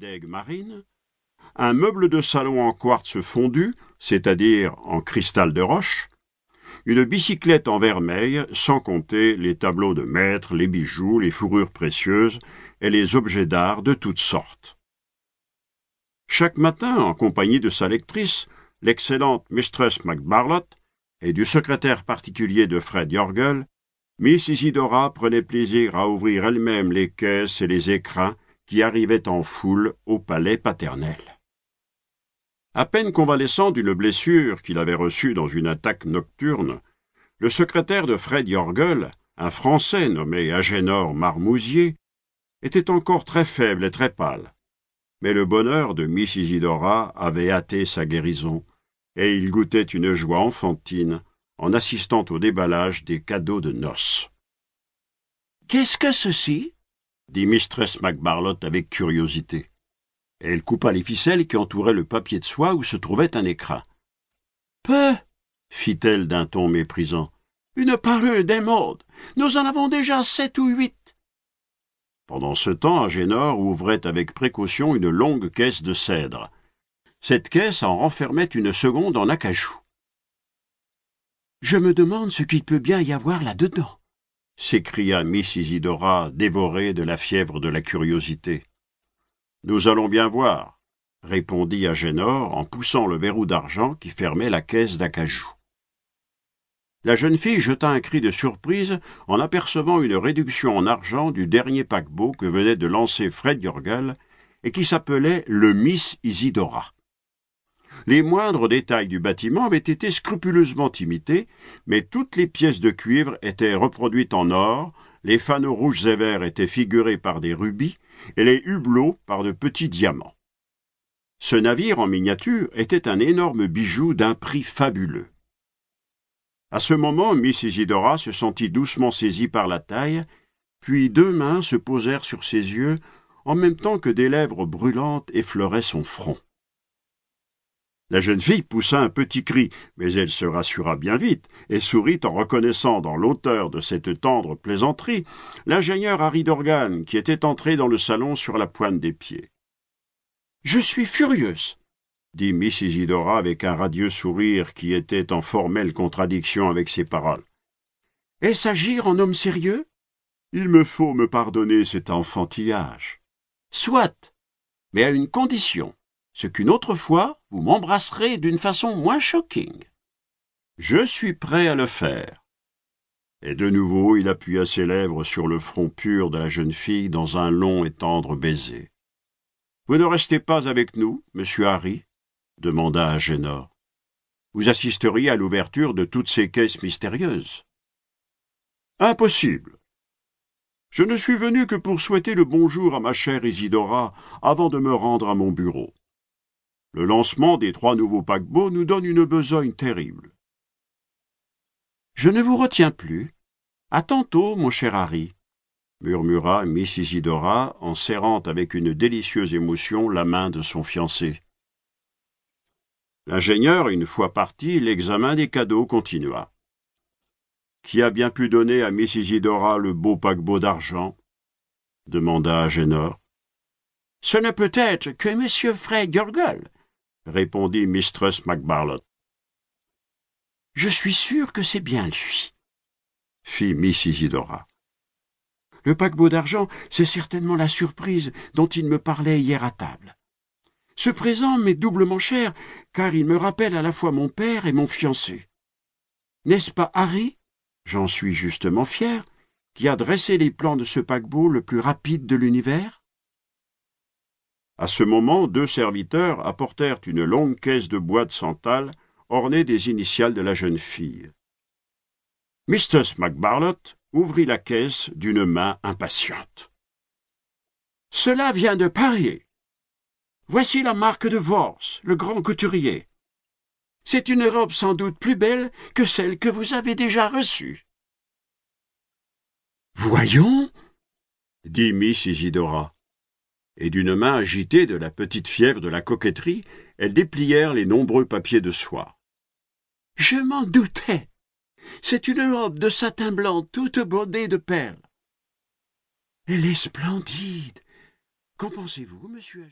d'aigue marine, un meuble de salon en quartz fondu, c'est-à-dire en cristal de roche, une bicyclette en vermeil, sans compter les tableaux de maître, les bijoux, les fourrures précieuses et les objets d'art de toutes sortes. Chaque matin, en compagnie de sa lectrice, l'excellente Mistress MacBarlot, et du secrétaire particulier de Fred Yorgel, Miss Isidora prenait plaisir à ouvrir elle-même les caisses et les écrins qui arrivaient en foule au palais paternel. À peine convalescent d'une blessure qu'il avait reçue dans une attaque nocturne, le secrétaire de Fred Yorgel, un Français nommé Agénor Marmousier, était encore très faible et très pâle. Mais le bonheur de Miss Isidora avait hâté sa guérison, et il goûtait une joie enfantine en assistant au déballage des cadeaux de noces. Qu'est-ce que ceci? Dit Mistress MacBarlot avec curiosité elle coupa les ficelles qui entouraient le papier de soie où se trouvait un écrin. Peu, fit-elle d'un ton méprisant. Une parure d'émeraude. Nous en avons déjà sept ou huit. Pendant ce temps, Agénor ouvrait avec précaution une longue caisse de cèdre. Cette caisse en renfermait une seconde en acajou. Je me demande ce qu'il peut bien y avoir là-dedans, s'écria Miss Isidora, dévorée de la fièvre de la curiosité. Nous allons bien voir, répondit Agénor en poussant le verrou d'argent qui fermait la caisse d'acajou. La jeune fille jeta un cri de surprise en apercevant une réduction en argent du dernier paquebot que venait de lancer Fred Yorgel et qui s'appelait le Miss Isidora. Les moindres détails du bâtiment avaient été scrupuleusement imités, mais toutes les pièces de cuivre étaient reproduites en or, les fanaux rouges et verts étaient figurés par des rubis, et les hublots par de petits diamants. Ce navire en miniature était un énorme bijou d'un prix fabuleux. À ce moment, Miss Isidora se sentit doucement saisie par la taille, puis deux mains se posèrent sur ses yeux en même temps que des lèvres brûlantes effleuraient son front. La jeune fille poussa un petit cri, mais elle se rassura bien vite et sourit en reconnaissant dans l'auteur de cette tendre plaisanterie l'ingénieur Harry Dorgan qui était entré dans le salon sur la pointe des pieds. Je suis furieuse, dit Miss Isidora avec un radieux sourire qui était en formelle contradiction avec ses paroles. Est-ce agir en homme sérieux? Il me faut me pardonner cet enfantillage. Soit, mais à une condition ce qu'une autre fois vous m'embrasserez d'une façon moins shocking. Je suis prêt à le faire. Et de nouveau il appuya ses lèvres sur le front pur de la jeune fille dans un long et tendre baiser. Vous ne restez pas avec nous, monsieur Harry? demanda Agénor. Vous assisteriez à l'ouverture de toutes ces caisses mystérieuses. Impossible. Je ne suis venu que pour souhaiter le bonjour à ma chère Isidora avant de me rendre à mon bureau. Le lancement des trois nouveaux paquebots nous donne une besogne terrible. Je ne vous retiens plus. À tantôt, mon cher Harry, murmura Miss Isidora en serrant avec une délicieuse émotion la main de son fiancé. L'ingénieur, une fois parti, l'examen des cadeaux continua. Qui a bien pu donner à Miss Isidora le beau paquebot d'argent? demanda Agénor. Ce ne peut être que M. Fred Gurgle, répondit Mistress MacBarlot. Je suis sûr que c'est bien lui, fit Miss Isidora. Le paquebot d'argent, c'est certainement la surprise dont il me parlait hier à table. Ce présent m'est doublement cher, car il me rappelle à la fois mon père et mon fiancé. N'est-ce pas Harry J'en suis justement fier, qui a dressé les plans de ce paquebot le plus rapide de l'univers? À ce moment, deux serviteurs apportèrent une longue caisse de bois de santal ornée des initiales de la jeune fille. Mistress MacBarlot ouvrit la caisse d'une main impatiente. Cela vient de Paris. Voici la marque de Vors, le grand couturier. C'est une robe sans doute plus belle que celle que vous avez déjà reçue. Voyons, dit Miss Isidora et d'une main agitée de la petite fièvre de la coquetterie, elles déplièrent les nombreux papiers de soie. Je m'en doutais. C'est une robe de satin blanc toute bordée de perles. Elle est splendide. Qu'en pensez-vous, monsieur